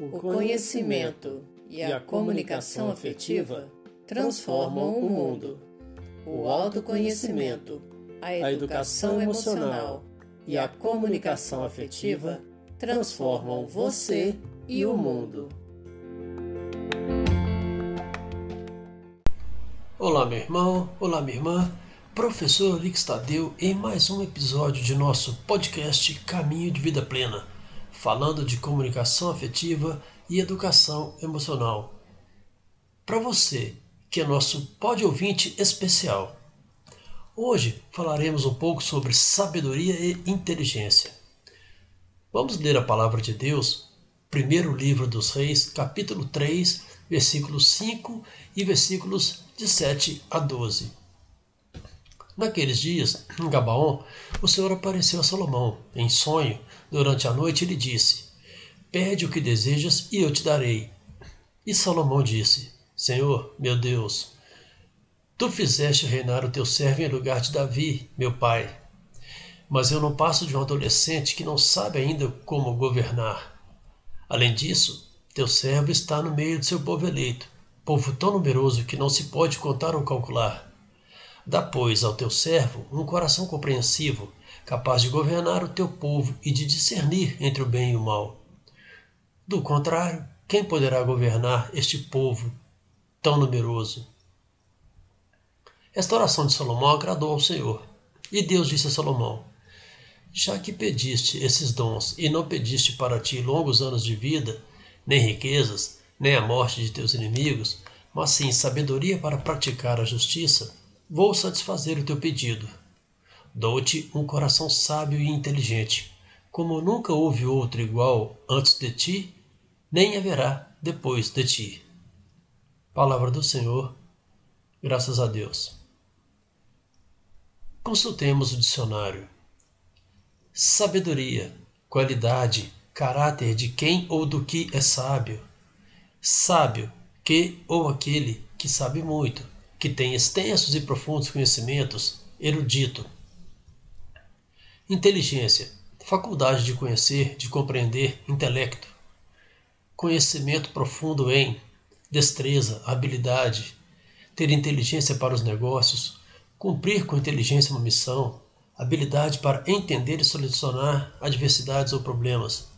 O conhecimento e a comunicação afetiva transformam o mundo. O autoconhecimento, a educação emocional e a comunicação afetiva transformam você e o mundo. Olá, meu irmão, olá, minha irmã. Professor Rick Stadeu em mais um episódio de nosso podcast Caminho de Vida Plena, falando de comunicação afetiva e educação emocional. Para você, que é nosso pod ouvinte especial, hoje falaremos um pouco sobre sabedoria e inteligência. Vamos ler a palavra de Deus, primeiro livro dos Reis, capítulo 3, versículos 5 e versículos de 7 a 12. Naqueles dias, em Gabaon, o Senhor apareceu a Salomão, em sonho, durante a noite, e lhe disse: Pede o que desejas e eu te darei. E Salomão disse: Senhor, meu Deus, tu fizeste reinar o teu servo em lugar de Davi, meu pai. Mas eu não passo de um adolescente que não sabe ainda como governar. Além disso, teu servo está no meio de seu povo eleito, povo tão numeroso que não se pode contar ou calcular. Dá, pois, ao teu servo um coração compreensivo, capaz de governar o teu povo e de discernir entre o bem e o mal. Do contrário, quem poderá governar este povo tão numeroso? Esta oração de Salomão agradou ao Senhor. E Deus disse a Salomão: Já que pediste esses dons e não pediste para ti longos anos de vida, nem riquezas, nem a morte de teus inimigos, mas sim sabedoria para praticar a justiça, Vou satisfazer o teu pedido. Dou-te um coração sábio e inteligente, como nunca houve outro igual antes de ti, nem haverá depois de ti. Palavra do Senhor, graças a Deus. Consultemos o dicionário. Sabedoria, qualidade, caráter de quem ou do que é sábio. Sábio, que ou aquele que sabe muito que tem extensos e profundos conhecimentos, erudito. Inteligência, faculdade de conhecer, de compreender, intelecto. Conhecimento profundo em destreza, habilidade, ter inteligência para os negócios, cumprir com inteligência uma missão, habilidade para entender e solucionar adversidades ou problemas.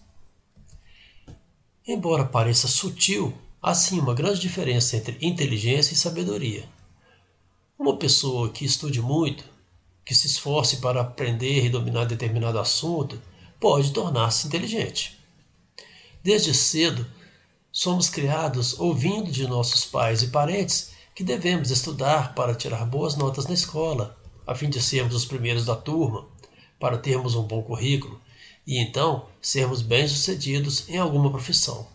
Embora pareça sutil, há sim uma grande diferença entre inteligência e sabedoria. Uma pessoa que estude muito, que se esforce para aprender e dominar determinado assunto, pode tornar-se inteligente. Desde cedo, somos criados ouvindo de nossos pais e parentes que devemos estudar para tirar boas notas na escola, a fim de sermos os primeiros da turma, para termos um bom currículo e então sermos bem-sucedidos em alguma profissão.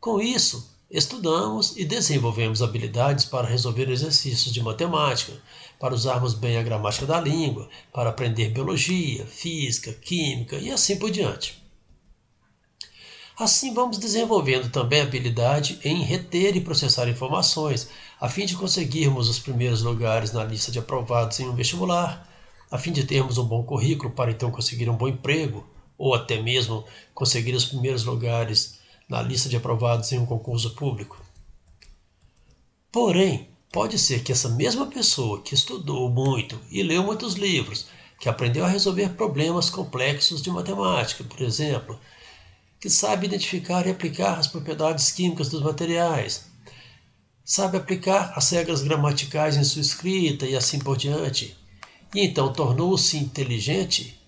Com isso, Estudamos e desenvolvemos habilidades para resolver exercícios de matemática, para usarmos bem a gramática da língua, para aprender biologia, física, química e assim por diante. Assim, vamos desenvolvendo também a habilidade em reter e processar informações, a fim de conseguirmos os primeiros lugares na lista de aprovados em um vestibular, a fim de termos um bom currículo para então conseguir um bom emprego, ou até mesmo conseguir os primeiros lugares na lista de aprovados em um concurso público. Porém, pode ser que essa mesma pessoa que estudou muito e leu muitos livros, que aprendeu a resolver problemas complexos de matemática, por exemplo, que sabe identificar e aplicar as propriedades químicas dos materiais, sabe aplicar as regras gramaticais em sua escrita e assim por diante, e então tornou-se inteligente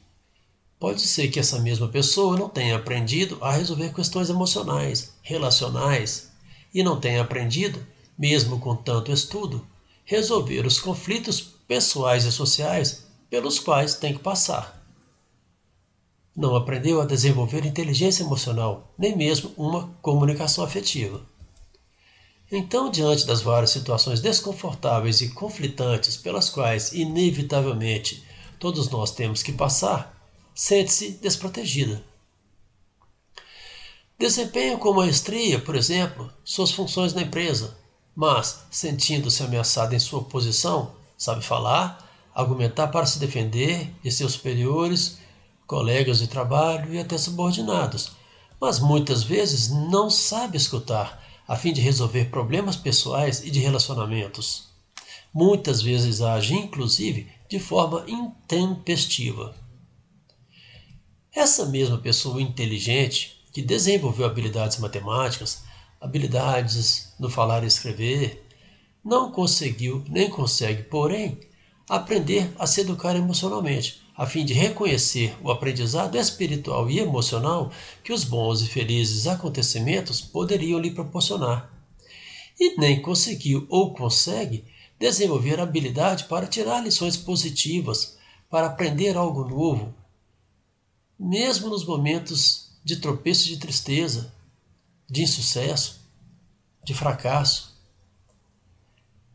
Pode ser que essa mesma pessoa não tenha aprendido a resolver questões emocionais, relacionais, e não tenha aprendido, mesmo com tanto estudo, resolver os conflitos pessoais e sociais pelos quais tem que passar. Não aprendeu a desenvolver inteligência emocional, nem mesmo uma comunicação afetiva. Então, diante das várias situações desconfortáveis e conflitantes pelas quais, inevitavelmente, todos nós temos que passar, sente-se desprotegida. Desempenha com maestria, por exemplo, suas funções na empresa, mas, sentindo-se ameaçada em sua posição, sabe falar, argumentar para se defender de seus superiores, colegas de trabalho e até subordinados, mas muitas vezes não sabe escutar a fim de resolver problemas pessoais e de relacionamentos. Muitas vezes age, inclusive, de forma intempestiva. Essa mesma pessoa inteligente, que desenvolveu habilidades matemáticas, habilidades no falar e escrever, não conseguiu nem consegue, porém, aprender a se educar emocionalmente, a fim de reconhecer o aprendizado espiritual e emocional que os bons e felizes acontecimentos poderiam lhe proporcionar. E nem conseguiu ou consegue desenvolver habilidade para tirar lições positivas, para aprender algo novo, mesmo nos momentos de tropeço de tristeza, de insucesso, de fracasso.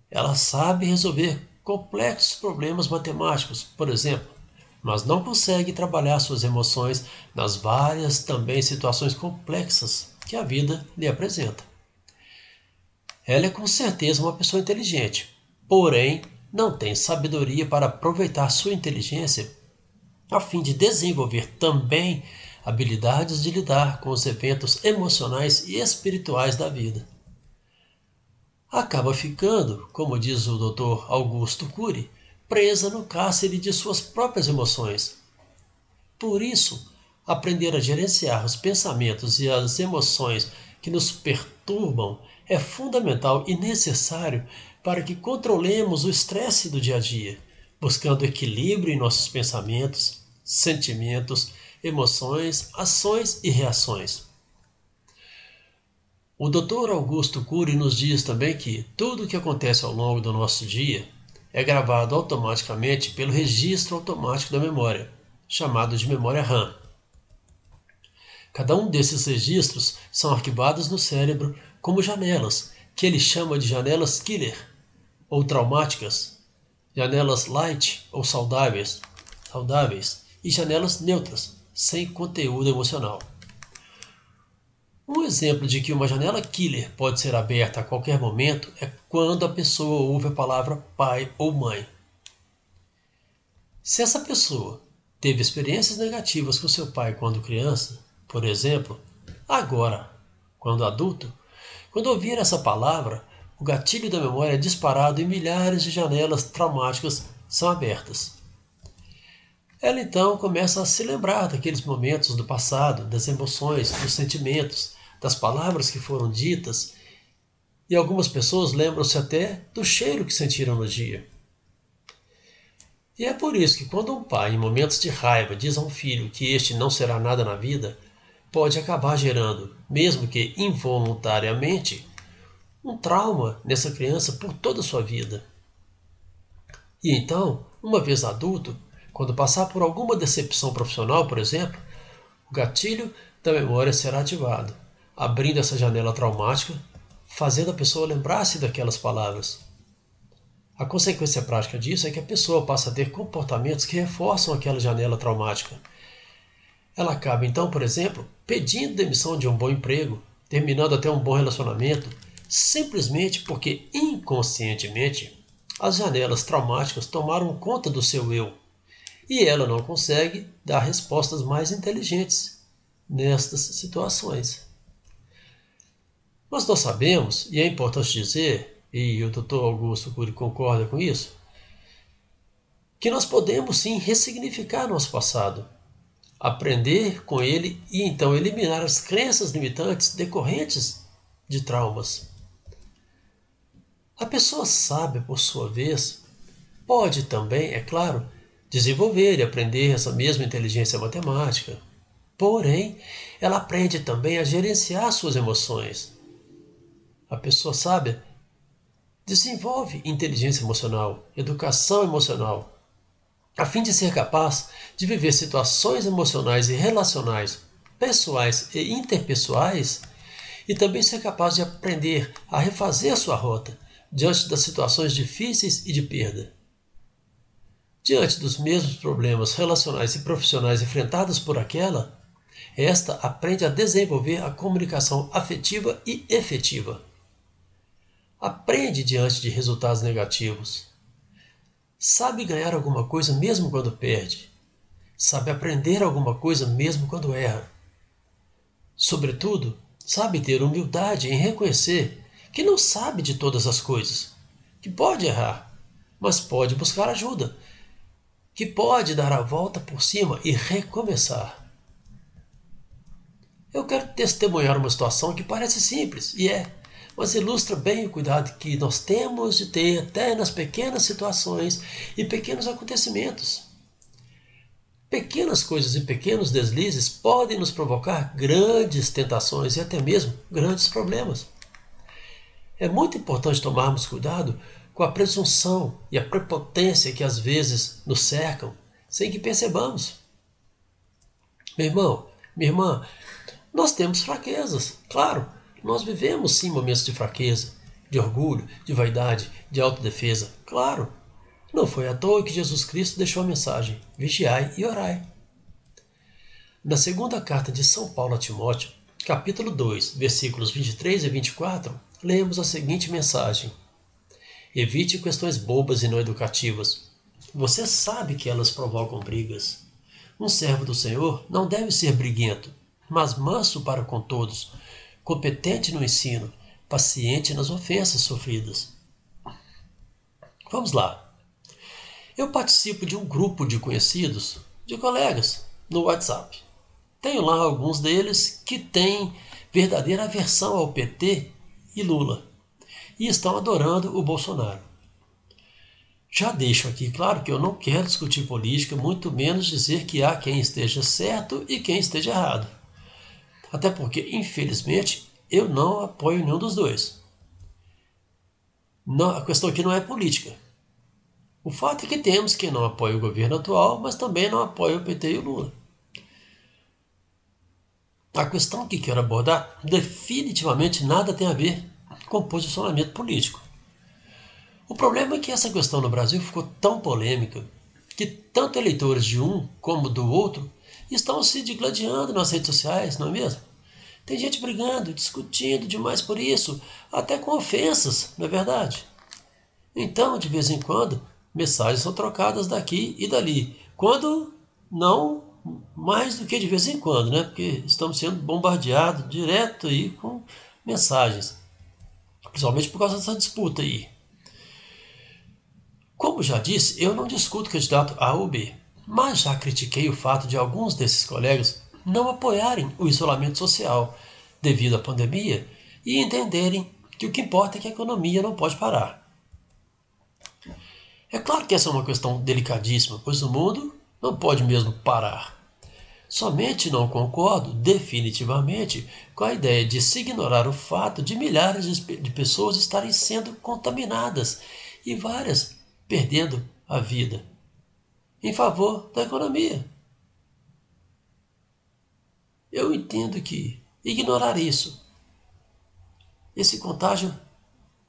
Ela sabe resolver complexos problemas matemáticos, por exemplo, mas não consegue trabalhar suas emoções nas várias também situações complexas que a vida lhe apresenta. Ela é com certeza uma pessoa inteligente, porém não tem sabedoria para aproveitar sua inteligência a fim de desenvolver também habilidades de lidar com os eventos emocionais e espirituais da vida. Acaba ficando, como diz o Dr. Augusto Cury, presa no cárcere de suas próprias emoções. Por isso, aprender a gerenciar os pensamentos e as emoções que nos perturbam é fundamental e necessário para que controlemos o estresse do dia a dia, buscando equilíbrio em nossos pensamentos, sentimentos, emoções, ações e reações. O Dr. Augusto Cury nos diz também que tudo o que acontece ao longo do nosso dia é gravado automaticamente pelo registro automático da memória, chamado de memória RAM. Cada um desses registros são arquivados no cérebro como janelas, que ele chama de janelas killer ou traumáticas, janelas light ou saudáveis, saudáveis e janelas neutras, sem conteúdo emocional. Um exemplo de que uma janela killer pode ser aberta a qualquer momento é quando a pessoa ouve a palavra pai ou mãe. Se essa pessoa teve experiências negativas com seu pai quando criança, por exemplo, agora, quando adulto, quando ouvir essa palavra, o gatilho da memória é disparado e milhares de janelas traumáticas são abertas. Ela então começa a se lembrar daqueles momentos do passado, das emoções, dos sentimentos, das palavras que foram ditas, e algumas pessoas lembram-se até do cheiro que sentiram no dia. E é por isso que quando um pai, em momentos de raiva, diz a um filho que este não será nada na vida, pode acabar gerando, mesmo que involuntariamente, um trauma nessa criança por toda a sua vida. E então, uma vez adulto, quando passar por alguma decepção profissional, por exemplo, o gatilho da memória será ativado, abrindo essa janela traumática, fazendo a pessoa lembrar-se daquelas palavras. A consequência prática disso é que a pessoa passa a ter comportamentos que reforçam aquela janela traumática. Ela acaba então, por exemplo, pedindo demissão de um bom emprego, terminando até um bom relacionamento, simplesmente porque inconscientemente as janelas traumáticas tomaram conta do seu eu e ela não consegue dar respostas mais inteligentes nestas situações. Mas nós sabemos, e é importante dizer, e o Dr. Augusto Cury concorda com isso, que nós podemos sim ressignificar nosso passado, aprender com ele e então eliminar as crenças limitantes decorrentes de traumas. A pessoa sábia, por sua vez, pode também, é claro, desenvolver e aprender essa mesma inteligência matemática. Porém, ela aprende também a gerenciar suas emoções. A pessoa sábia desenvolve inteligência emocional, educação emocional, a fim de ser capaz de viver situações emocionais e relacionais, pessoais e interpessoais, e também ser capaz de aprender a refazer sua rota diante das situações difíceis e de perda. Diante dos mesmos problemas relacionais e profissionais enfrentados por aquela, esta aprende a desenvolver a comunicação afetiva e efetiva. Aprende diante de resultados negativos. Sabe ganhar alguma coisa mesmo quando perde. Sabe aprender alguma coisa mesmo quando erra. Sobretudo, sabe ter humildade em reconhecer que não sabe de todas as coisas, que pode errar, mas pode buscar ajuda, que pode dar a volta por cima e recomeçar. Eu quero testemunhar uma situação que parece simples, e é, mas ilustra bem o cuidado que nós temos de ter até nas pequenas situações e pequenos acontecimentos. Pequenas coisas e pequenos deslizes podem nos provocar grandes tentações e até mesmo grandes problemas. É muito importante tomarmos cuidado com a presunção e a prepotência que às vezes nos cercam sem que percebamos. Meu irmão, minha irmã, nós temos fraquezas, claro, nós vivemos sim momentos de fraqueza, de orgulho, de vaidade, de autodefesa, claro. Não foi à toa que Jesus Cristo deixou a mensagem: vigiai e orai. Na segunda carta de São Paulo a Timóteo, capítulo 2, versículos 23 e 24, lemos a seguinte mensagem: Evite questões bobas e não educativas. Você sabe que elas provocam brigas. Um servo do Senhor não deve ser briguento, mas manso para com todos, competente no ensino, paciente nas ofensas sofridas. Vamos lá. Eu participo de um grupo de conhecidos, de colegas, no WhatsApp. Tenho lá alguns deles que têm verdadeira aversão ao PT e Lula e estão adorando o Bolsonaro. Já deixo aqui claro que eu não quero discutir política, muito menos dizer que há quem esteja certo e quem esteja errado. Até porque, infelizmente, eu não apoio nenhum dos dois. Não, a questão aqui não é política. O fato é que temos quem não apoia o governo atual, mas também não apoia o PT e o Lula. A questão que quero abordar definitivamente nada tem a ver com posicionamento político. O problema é que essa questão no Brasil ficou tão polêmica que tanto eleitores de um como do outro estão se digladiando nas redes sociais, não é mesmo? Tem gente brigando, discutindo demais por isso, até com ofensas, não é verdade? Então, de vez em quando, mensagens são trocadas daqui e dali. Quando não mais do que de vez em quando, né? Porque estamos sendo bombardeados direto aí com mensagens. Principalmente por causa dessa disputa aí. Como já disse, eu não discuto candidato A ou B, mas já critiquei o fato de alguns desses colegas não apoiarem o isolamento social devido à pandemia e entenderem que o que importa é que a economia não pode parar. É claro que essa é uma questão delicadíssima, pois o mundo não pode mesmo parar. Somente não concordo definitivamente com a ideia de se ignorar o fato de milhares de pessoas estarem sendo contaminadas e várias perdendo a vida em favor da economia. Eu entendo que ignorar isso, esse contágio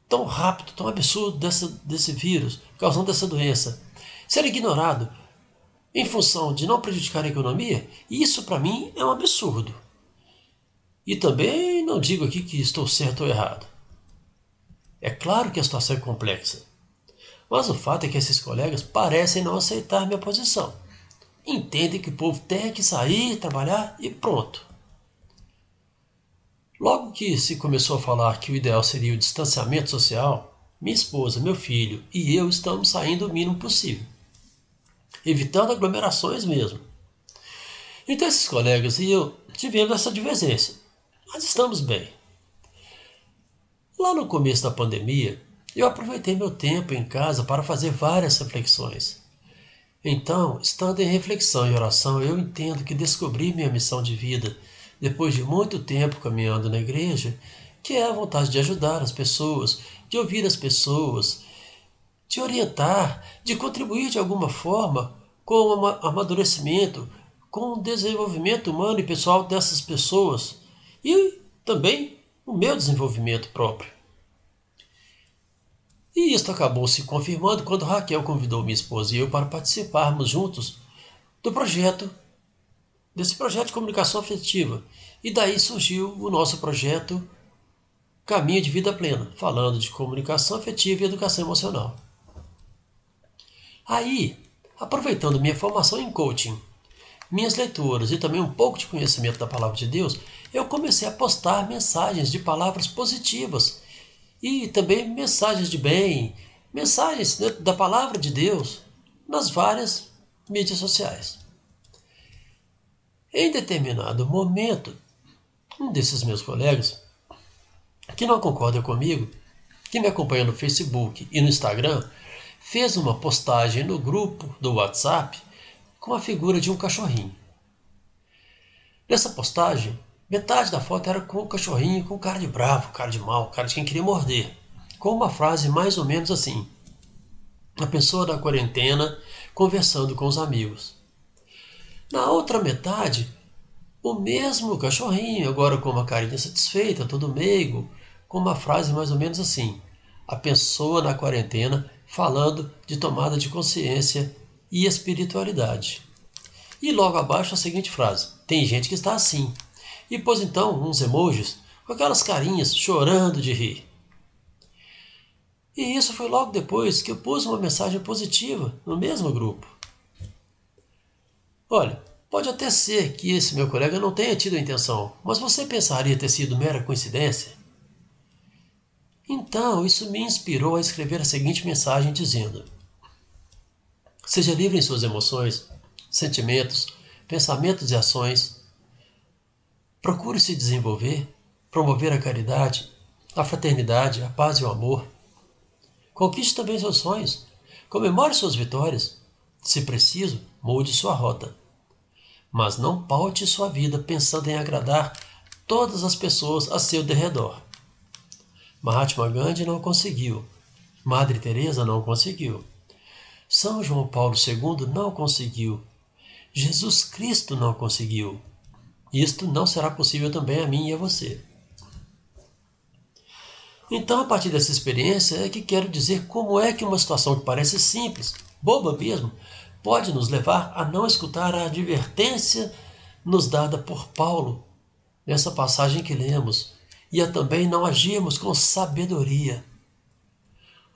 tão rápido, tão absurdo dessa, desse vírus, causando essa doença, ser ignorado em função de não prejudicar a economia, isso para mim é um absurdo. E também não digo aqui que estou certo ou errado. É claro que a situação é complexa, mas o fato é que esses colegas parecem não aceitar minha posição. Entendem que o povo tem que sair, trabalhar e pronto. Logo que se começou a falar que o ideal seria o distanciamento social, minha esposa, meu filho e eu estamos saindo o mínimo possível, evitando aglomerações mesmo. Então esses colegas e eu tivemos essa divergência, mas estamos bem. Lá no começo da pandemia, eu aproveitei meu tempo em casa para fazer várias reflexões. Então, estando em reflexão e oração, eu entendo que descobri minha missão de vida depois de muito tempo caminhando na igreja, que é a vontade de ajudar as pessoas, de ouvir as pessoas, de orientar, de contribuir de alguma forma com o amadurecimento, com o desenvolvimento humano e pessoal dessas pessoas e também o meu desenvolvimento próprio. E isto acabou se confirmando quando Raquel convidou minha esposa e eu para participarmos juntos do projeto desse projeto de comunicação afetiva. E daí surgiu o nosso projeto Caminho de Vida Plena, falando de comunicação afetiva e educação emocional. Aí, aproveitando minha formação em coaching, minhas leituras e também um pouco de conhecimento da palavra de Deus, eu comecei a postar mensagens de palavras positivas e também mensagens de bem, mensagens né, da palavra de Deus nas várias mídias sociais. Em determinado momento, um desses meus colegas, que não concorda comigo, que me acompanha no Facebook e no Instagram, fez uma postagem no grupo do WhatsApp com a figura de um cachorrinho. Nessa postagem, metade da foto era com o cachorrinho com cara de bravo, cara de mal, cara de quem queria morder, com uma frase mais ou menos assim: A pessoa da quarentena conversando com os amigos. Na outra metade, o mesmo cachorrinho, agora com uma carinha satisfeita, todo meigo, com uma frase mais ou menos assim: A pessoa na quarentena falando de tomada de consciência e espiritualidade. E logo abaixo a seguinte frase: Tem gente que está assim. E pôs então uns emojis com aquelas carinhas chorando de rir. E isso foi logo depois que eu pus uma mensagem positiva no mesmo grupo. Olha, pode até ser que esse meu colega não tenha tido a intenção, mas você pensaria ter sido mera coincidência? Então, isso me inspirou a escrever a seguinte mensagem dizendo: Seja livre em suas emoções, sentimentos, pensamentos e ações. Procure se desenvolver, promover a caridade, a fraternidade, a paz e o amor. Conquiste também seus sonhos. Comemore suas vitórias. Se preciso, mude sua rota mas não paute sua vida pensando em agradar todas as pessoas a seu derredor. Mahatma Gandhi não conseguiu. Madre Teresa não conseguiu. São João Paulo II não conseguiu. Jesus Cristo não conseguiu. Isto não será possível também a mim e a você. Então, a partir dessa experiência, é que quero dizer como é que uma situação que parece simples, boba mesmo, pode nos levar a não escutar a advertência nos dada por Paulo nessa passagem que lemos e a também não agirmos com sabedoria.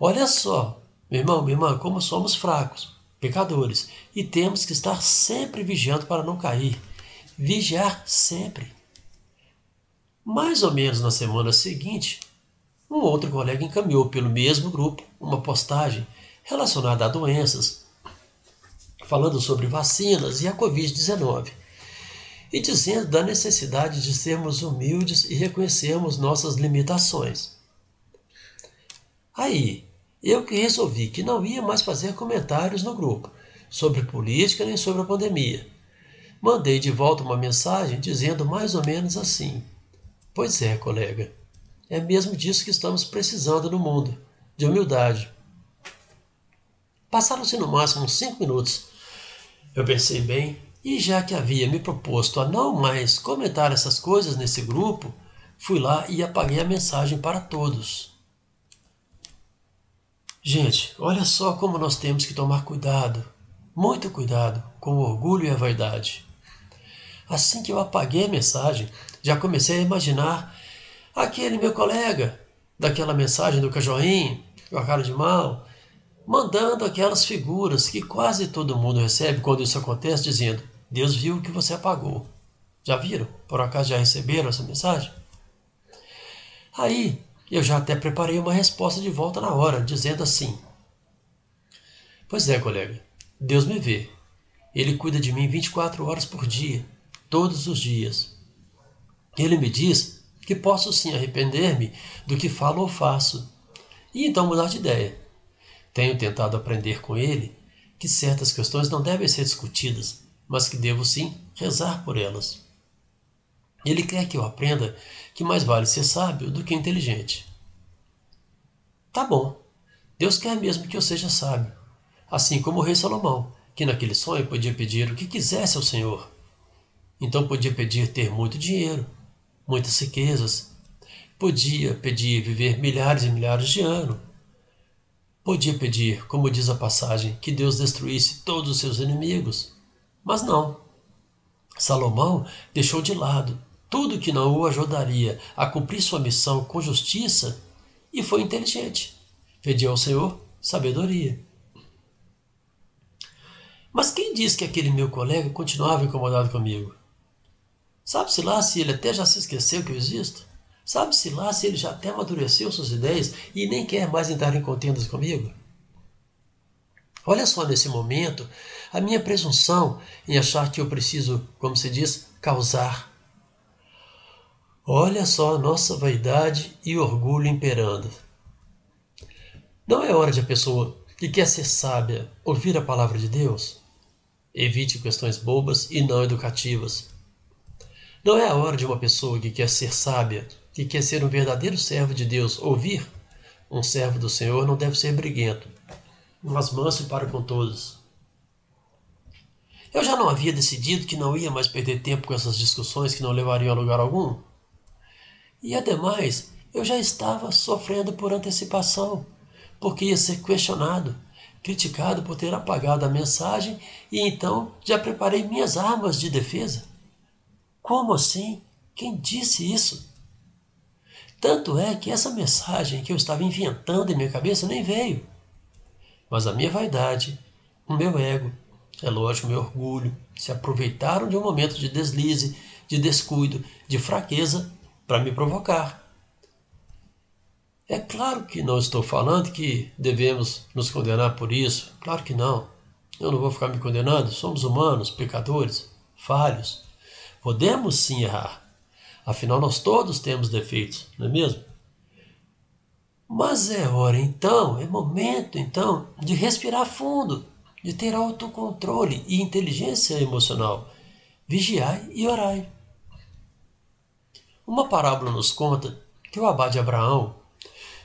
Olha só, meu irmão, minha irmã, como somos fracos, pecadores, e temos que estar sempre vigiando para não cair. Vigiar sempre. Mais ou menos na semana seguinte, um outro colega encaminhou pelo mesmo grupo uma postagem relacionada a doenças falando sobre vacinas e a Covid-19, e dizendo da necessidade de sermos humildes e reconhecermos nossas limitações. Aí, eu que resolvi que não ia mais fazer comentários no grupo sobre política nem sobre a pandemia. Mandei de volta uma mensagem dizendo mais ou menos assim: Pois é, colega, é mesmo disso que estamos precisando no mundo, de humildade. Passaram-se no máximo cinco minutos eu pensei bem, e já que havia me proposto a não mais comentar essas coisas nesse grupo, fui lá e apaguei a mensagem para todos. Gente, olha só como nós temos que tomar cuidado, muito cuidado com o orgulho e a vaidade. Assim que eu apaguei a mensagem, já comecei a imaginar aquele meu colega daquela mensagem do cachorrinho, com a cara de mal, mandando aquelas figuras que quase todo mundo recebe quando isso acontece, dizendo: Deus viu que você apagou. Já viram? Por acaso já receberam essa mensagem? Aí eu já até preparei uma resposta de volta na hora, dizendo assim: Pois é, colega, Deus me vê. Ele cuida de mim 24 horas por dia, todos os dias. Ele me diz que posso sim arrepender-me do que falo ou faço, e então mudar de ideia. Tenho tentado aprender com ele que certas questões não devem ser discutidas, mas que devo sim rezar por elas. Ele quer que eu aprenda que mais vale ser sábio do que inteligente. Tá bom. Deus quer mesmo que eu seja sábio, assim como o rei Salomão, que naquele sonho podia pedir o que quisesse ao Senhor. Então podia pedir ter muito dinheiro, muitas riquezas, podia pedir viver milhares e milhares de anos, Podia pedir, como diz a passagem, que Deus destruísse todos os seus inimigos. Mas não. Salomão deixou de lado tudo que não o ajudaria a cumprir sua missão com justiça e foi inteligente. Pediu ao Senhor sabedoria. Mas quem disse que aquele meu colega continuava incomodado comigo? Sabe-se lá se ele até já se esqueceu que eu existo? Sabe-se lá se ele já até amadureceu suas ideias e nem quer mais entrar em contendas comigo? Olha só nesse momento a minha presunção em achar que eu preciso, como se diz, causar. Olha só a nossa vaidade e orgulho imperando. Não é hora de a pessoa que quer ser sábia ouvir a palavra de Deus? Evite questões bobas e não educativas. Não é a hora de uma pessoa que quer ser sábia, que quer ser um verdadeiro servo de Deus, ouvir? Um servo do Senhor não deve ser briguento, mas manso para com todos. Eu já não havia decidido que não ia mais perder tempo com essas discussões que não levariam a lugar algum? E ademais, eu já estava sofrendo por antecipação, porque ia ser questionado, criticado por ter apagado a mensagem e então já preparei minhas armas de defesa. Como assim? Quem disse isso? Tanto é que essa mensagem que eu estava inventando em minha cabeça nem veio. Mas a minha vaidade, o meu ego, é lógico, meu orgulho, se aproveitaram de um momento de deslize, de descuido, de fraqueza para me provocar. É claro que não estou falando que devemos nos condenar por isso. Claro que não. Eu não vou ficar me condenando. Somos humanos, pecadores, falhos. Podemos sim errar. Afinal, nós todos temos defeitos, não é mesmo? Mas é hora então, é momento então de respirar fundo, de ter autocontrole e inteligência emocional. Vigiai e orai. Uma parábola nos conta que o abade Abraão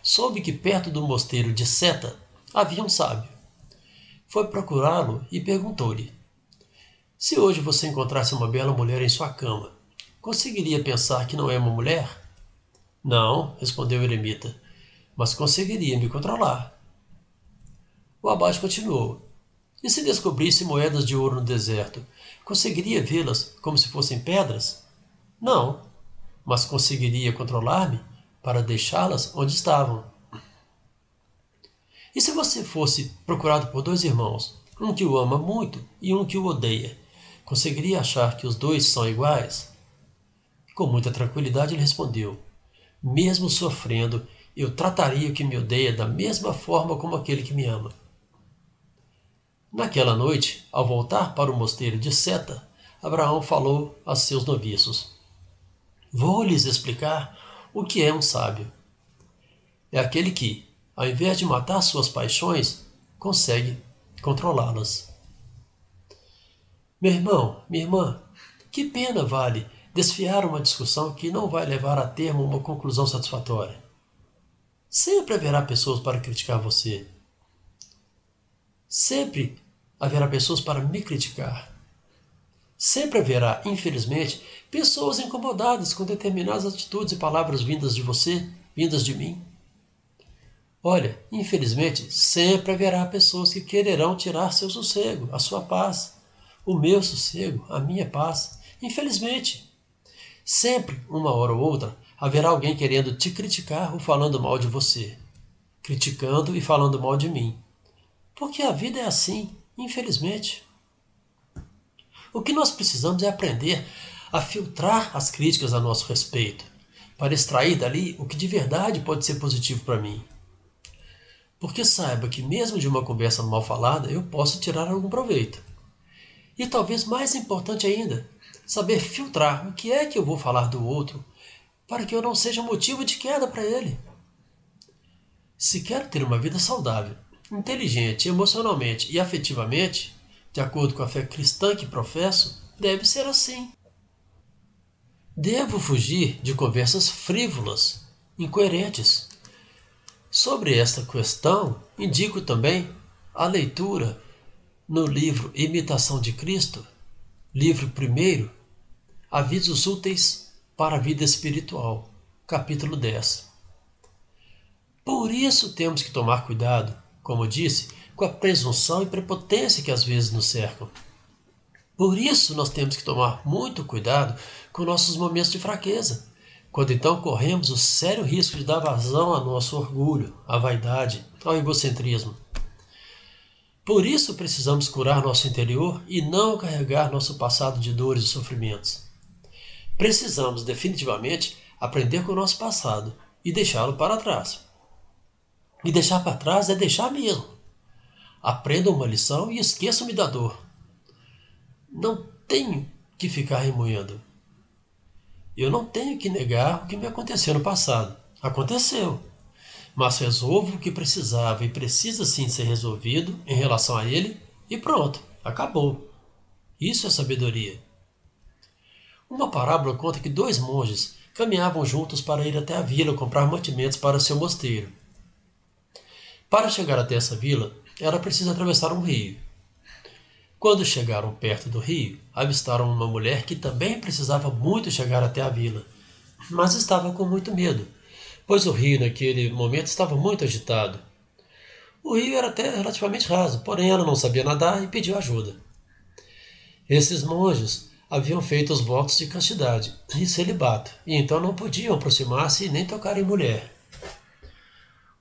soube que perto do mosteiro de Seta havia um sábio. Foi procurá-lo e perguntou-lhe: Se hoje você encontrasse uma bela mulher em sua cama, conseguiria pensar que não é uma mulher? Não, respondeu o eremita, mas conseguiria me controlar. O abade continuou: E se descobrisse moedas de ouro no deserto, conseguiria vê-las como se fossem pedras? Não, mas conseguiria controlar-me para deixá-las onde estavam. E se você fosse procurado por dois irmãos, um que o ama muito e um que o odeia, conseguiria achar que os dois são iguais? Com muita tranquilidade ele respondeu: Mesmo sofrendo, eu trataria o que me odeia da mesma forma como aquele que me ama. Naquela noite, ao voltar para o mosteiro de Seta, Abraão falou a seus noviços: Vou lhes explicar o que é um sábio. É aquele que, ao invés de matar suas paixões, consegue controlá-las. Meu irmão, minha irmã, que pena vale desfiar uma discussão que não vai levar a termo uma conclusão satisfatória. Sempre haverá pessoas para criticar você. Sempre haverá pessoas para me criticar. Sempre haverá, infelizmente, pessoas incomodadas com determinadas atitudes e palavras vindas de você, vindas de mim. Olha, infelizmente, sempre haverá pessoas que quererão tirar seu sossego, a sua paz, o meu sossego, a minha paz. Infelizmente. Sempre, uma hora ou outra, haverá alguém querendo te criticar ou falando mal de você, criticando e falando mal de mim. Porque a vida é assim, infelizmente. O que nós precisamos é aprender a filtrar as críticas a nosso respeito, para extrair dali o que de verdade pode ser positivo para mim. Porque saiba que, mesmo de uma conversa mal falada, eu posso tirar algum proveito. E talvez mais importante ainda, saber filtrar o que é que eu vou falar do outro para que eu não seja motivo de queda para ele. Se quero ter uma vida saudável, inteligente emocionalmente e afetivamente, de acordo com a fé cristã que professo, deve ser assim. Devo fugir de conversas frívolas, incoerentes. Sobre esta questão, indico também a leitura no livro Imitação de Cristo, livro 1, Avisos Úteis para a Vida Espiritual, capítulo 10. Por isso temos que tomar cuidado, como disse, com a presunção e prepotência que às vezes nos cercam. Por isso nós temos que tomar muito cuidado com nossos momentos de fraqueza, quando então corremos o sério risco de dar vazão ao nosso orgulho, à vaidade, ao egocentrismo. Por isso precisamos curar nosso interior e não carregar nosso passado de dores e sofrimentos. Precisamos definitivamente aprender com o nosso passado e deixá-lo para trás. E deixar para trás é deixar mesmo. Aprenda uma lição e esqueça-me da dor. Não tenho que ficar remoendo. Eu não tenho que negar o que me aconteceu no passado. Aconteceu. Mas resolvo o que precisava e precisa sim ser resolvido em relação a ele e pronto, acabou. Isso é sabedoria. Uma parábola conta que dois monges caminhavam juntos para ir até a vila comprar mantimentos para seu mosteiro. Para chegar até essa vila, era preciso atravessar um rio. Quando chegaram perto do rio, avistaram uma mulher que também precisava muito chegar até a vila, mas estava com muito medo, pois o rio naquele momento estava muito agitado. O rio era até relativamente raso, porém ela não sabia nadar e pediu ajuda. Esses monges haviam feito os votos de castidade e celibato, e então não podiam aproximar-se nem tocar em mulher.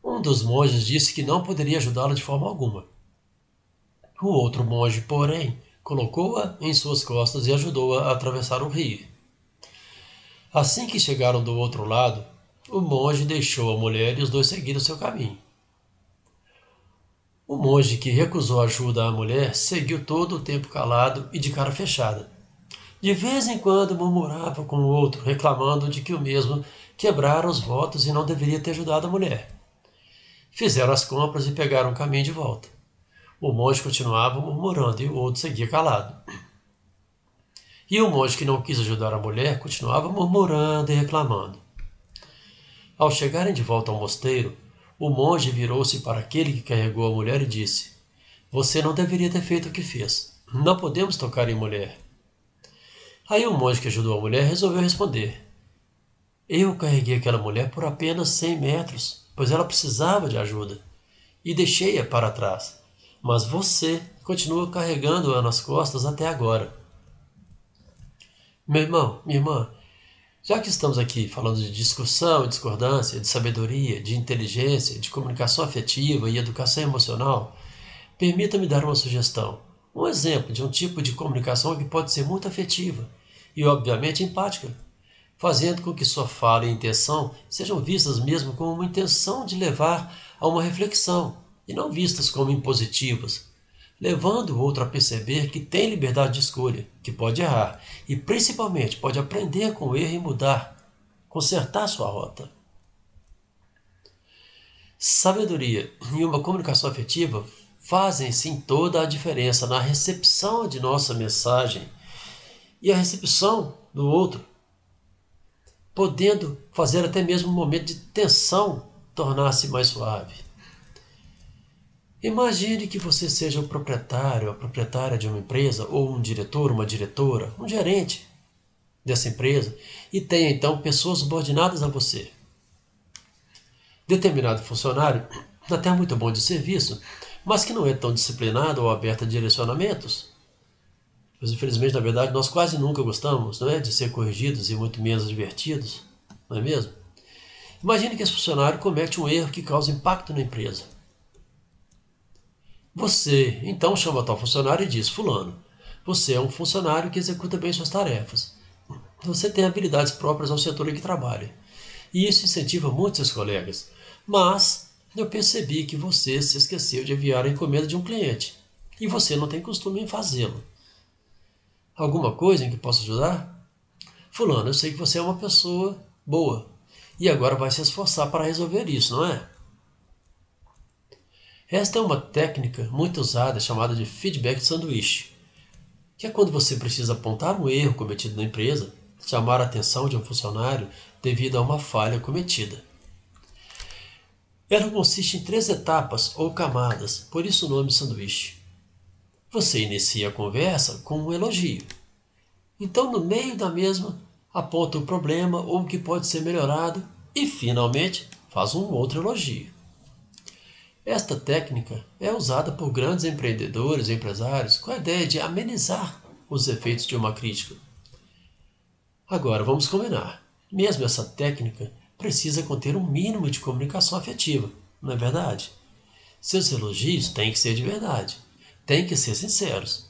Um dos monges disse que não poderia ajudá-la de forma alguma. O outro monge, porém, colocou-a em suas costas e ajudou-a a atravessar o rio. Assim que chegaram do outro lado, o monge deixou a mulher e os dois seguiram seu caminho. O monge que recusou ajuda à mulher seguiu todo o tempo calado e de cara fechada. De vez em quando murmurava com o outro, reclamando de que o mesmo quebrara os votos e não deveria ter ajudado a mulher. Fizeram as compras e pegaram o caminho de volta. O monge continuava murmurando e o outro seguia calado. E o monge que não quis ajudar a mulher continuava murmurando e reclamando. Ao chegarem de volta ao mosteiro, o monge virou-se para aquele que carregou a mulher e disse: Você não deveria ter feito o que fez. Não podemos tocar em mulher. Aí o monge que ajudou a mulher resolveu responder: Eu carreguei aquela mulher por apenas cem metros, pois ela precisava de ajuda, e deixei-a para trás. Mas você continua carregando-a nas costas até agora. Meu irmão, minha irmã, já que estamos aqui falando de discussão e discordância, de sabedoria, de inteligência, de comunicação afetiva e educação emocional, permita-me dar uma sugestão, um exemplo de um tipo de comunicação que pode ser muito afetiva e, obviamente, empática, fazendo com que sua fala e intenção sejam vistas mesmo como uma intenção de levar a uma reflexão, e não vistas como impositivas, levando o outro a perceber que tem liberdade de escolha, que pode errar e principalmente pode aprender com o erro e mudar, consertar sua rota. Sabedoria e uma comunicação afetiva fazem sim toda a diferença na recepção de nossa mensagem e a recepção do outro, podendo fazer até mesmo um momento de tensão tornar-se mais suave. Imagine que você seja o proprietário, a proprietária de uma empresa, ou um diretor, uma diretora, um gerente dessa empresa, e tenha então pessoas subordinadas a você. Determinado funcionário, até muito bom de serviço, mas que não é tão disciplinado ou aberto a direcionamentos. Mas infelizmente, na verdade, nós quase nunca gostamos, não é, de ser corrigidos e muito menos divertidos, não é mesmo? Imagine que esse funcionário comete um erro que causa impacto na empresa. Você então chama tal funcionário e diz: Fulano, você é um funcionário que executa bem suas tarefas. Você tem habilidades próprias ao setor em que trabalha. E isso incentiva muito seus colegas. Mas eu percebi que você se esqueceu de enviar a encomenda de um cliente. E você não tem costume em fazê-lo. Alguma coisa em que possa ajudar? Fulano, eu sei que você é uma pessoa boa. E agora vai se esforçar para resolver isso, não é? Esta é uma técnica muito usada chamada de feedback sanduíche, que é quando você precisa apontar um erro cometido na empresa, chamar a atenção de um funcionário devido a uma falha cometida. Ela consiste em três etapas ou camadas, por isso o nome sanduíche. Você inicia a conversa com um elogio. Então, no meio da mesma, aponta o problema ou o que pode ser melhorado e, finalmente, faz um outro elogio. Esta técnica é usada por grandes empreendedores e empresários com a ideia de amenizar os efeitos de uma crítica. Agora vamos combinar. Mesmo essa técnica precisa conter um mínimo de comunicação afetiva, não é verdade? Seus elogios têm que ser de verdade Tem que ser sinceros.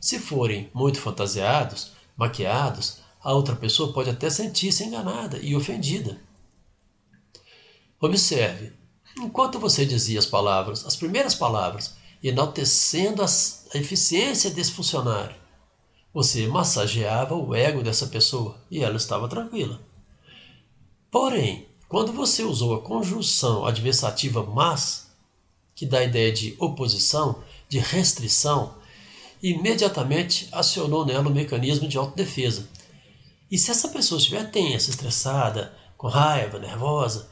Se forem muito fantasiados, maquiados, a outra pessoa pode até sentir-se enganada e ofendida. Observe, enquanto você dizia as palavras, as primeiras palavras, enaltecendo a eficiência desse funcionário, você massageava o ego dessa pessoa e ela estava tranquila. Porém, quando você usou a conjunção adversativa mas, que dá a ideia de oposição, de restrição, imediatamente acionou nela o mecanismo de autodefesa. E se essa pessoa estiver tensa, estressada, com raiva, nervosa,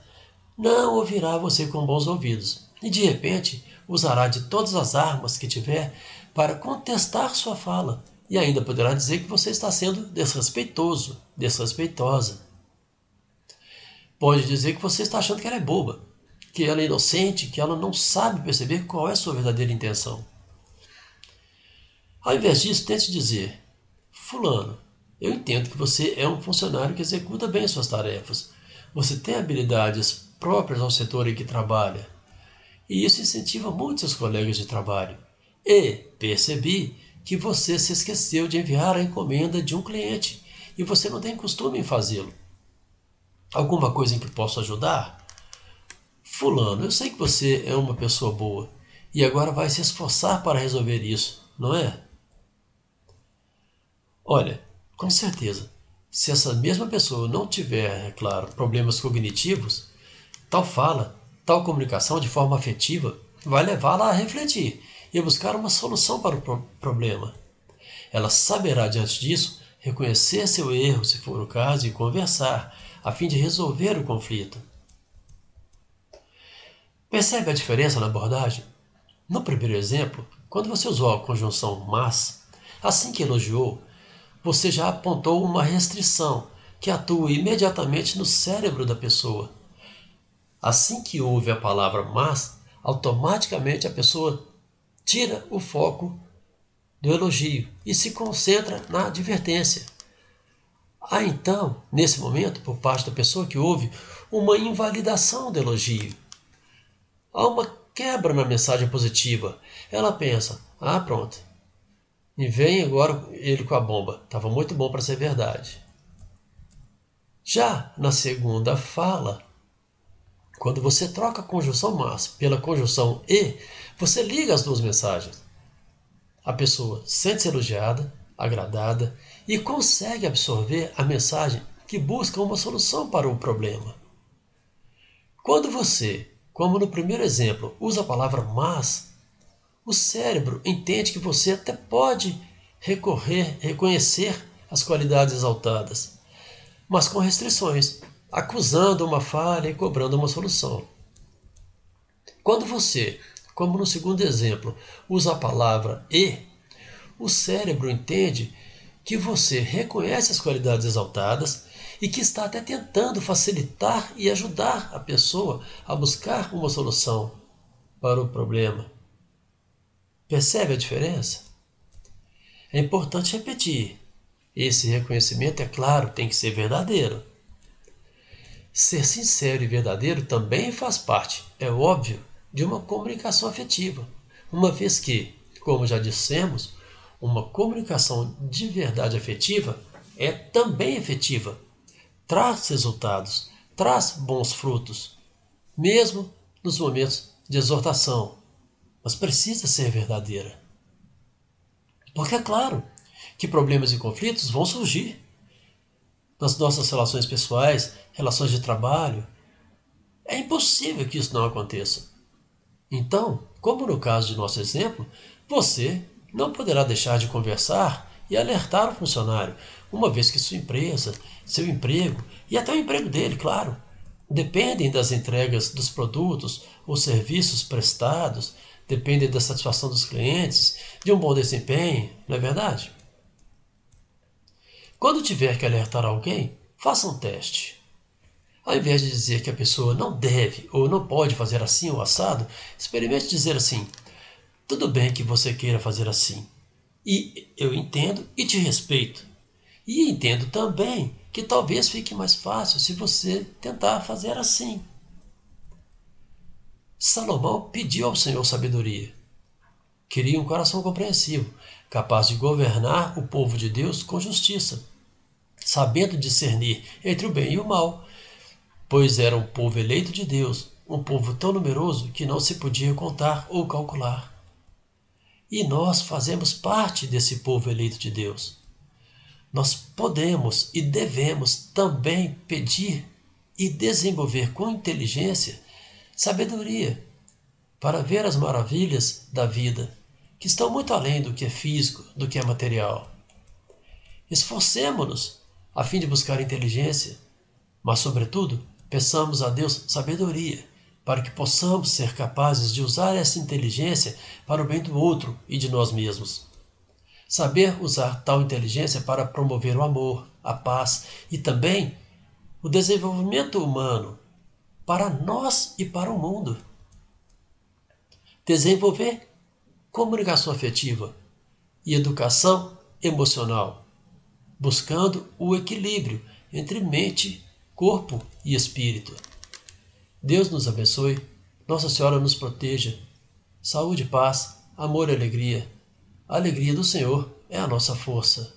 não ouvirá você com bons ouvidos e de repente usará de todas as armas que tiver para contestar sua fala e ainda poderá dizer que você está sendo desrespeitoso, desrespeitosa. Pode dizer que você está achando que ela é boba, que ela é inocente, que ela não sabe perceber qual é sua verdadeira intenção. Ao invés disso, tente dizer: Fulano, eu entendo que você é um funcionário que executa bem suas tarefas. Você tem habilidades próprias ao setor em que trabalha. E isso incentiva muito seus colegas de trabalho. E percebi que você se esqueceu de enviar a encomenda de um cliente e você não tem costume em fazê-lo. Alguma coisa em que posso ajudar? Fulano, eu sei que você é uma pessoa boa e agora vai se esforçar para resolver isso, não é? Olha, com certeza, se essa mesma pessoa não tiver, é claro, problemas cognitivos, tal fala, tal comunicação de forma afetiva vai levá-la a refletir e buscar uma solução para o pro problema. Ela saberá, diante disso, reconhecer seu erro, se for o caso, e conversar, a fim de resolver o conflito. Percebe a diferença na abordagem? No primeiro exemplo, quando você usou a conjunção mas, assim que elogiou, você já apontou uma restrição que atua imediatamente no cérebro da pessoa. Assim que ouve a palavra mas, automaticamente a pessoa tira o foco do elogio e se concentra na advertência. Há então, nesse momento, por parte da pessoa que ouve, uma invalidação do elogio. Há uma quebra na mensagem positiva. Ela pensa: ah, pronto. E vem agora ele com a bomba. Estava muito bom para ser verdade. Já na segunda fala, quando você troca a conjunção mas pela conjunção e, você liga as duas mensagens. A pessoa sente-se elogiada, agradada e consegue absorver a mensagem que busca uma solução para o problema. Quando você, como no primeiro exemplo, usa a palavra mas, o cérebro entende que você até pode recorrer, reconhecer as qualidades exaltadas, mas com restrições, acusando uma falha e cobrando uma solução. Quando você como no segundo exemplo, usa a palavra e, o cérebro entende que você reconhece as qualidades exaltadas e que está até tentando facilitar e ajudar a pessoa a buscar uma solução para o problema. Percebe a diferença? É importante repetir. Esse reconhecimento, é claro, tem que ser verdadeiro. Ser sincero e verdadeiro também faz parte, é óbvio, de uma comunicação afetiva, uma vez que, como já dissemos, uma comunicação de verdade afetiva é também efetiva, traz resultados, traz bons frutos, mesmo nos momentos de exortação, mas precisa ser verdadeira. Porque é claro que problemas e conflitos vão surgir nas nossas relações pessoais, relações de trabalho. É impossível que isso não aconteça. Então, como no caso de nosso exemplo, você não poderá deixar de conversar e alertar o funcionário, uma vez que sua empresa, seu emprego e até o emprego dele, claro, dependem das entregas dos produtos ou serviços prestados, dependem da satisfação dos clientes, de um bom desempenho, não é verdade? Quando tiver que alertar alguém, faça um teste. Ao invés de dizer que a pessoa não deve ou não pode fazer assim ou assado, experimente dizer assim: tudo bem que você queira fazer assim. E eu entendo e te respeito. E entendo também que talvez fique mais fácil se você tentar fazer assim. Salomão pediu ao Senhor sabedoria. Queria um coração compreensivo, capaz de governar o povo de Deus com justiça, sabendo discernir entre o bem e o mal, pois era um povo eleito de Deus, um povo tão numeroso que não se podia contar ou calcular. E nós fazemos parte desse povo eleito de Deus. Nós podemos e devemos também pedir e desenvolver com inteligência sabedoria para ver as maravilhas da vida, que estão muito além do que é físico, do que é material. Esforcemo-nos a fim de buscar inteligência, mas, sobretudo, peçamos a Deus sabedoria para que possamos ser capazes de usar essa inteligência para o bem do outro e de nós mesmos. Saber usar tal inteligência para promover o amor, a paz e também o desenvolvimento humano para nós e para o mundo. Desenvolver comunicação afetiva e educação emocional, buscando o equilíbrio entre mente, corpo e espírito. Deus nos abençoe, Nossa Senhora nos proteja. Saúde, paz, amor e alegria. A alegria do Senhor é a nossa força.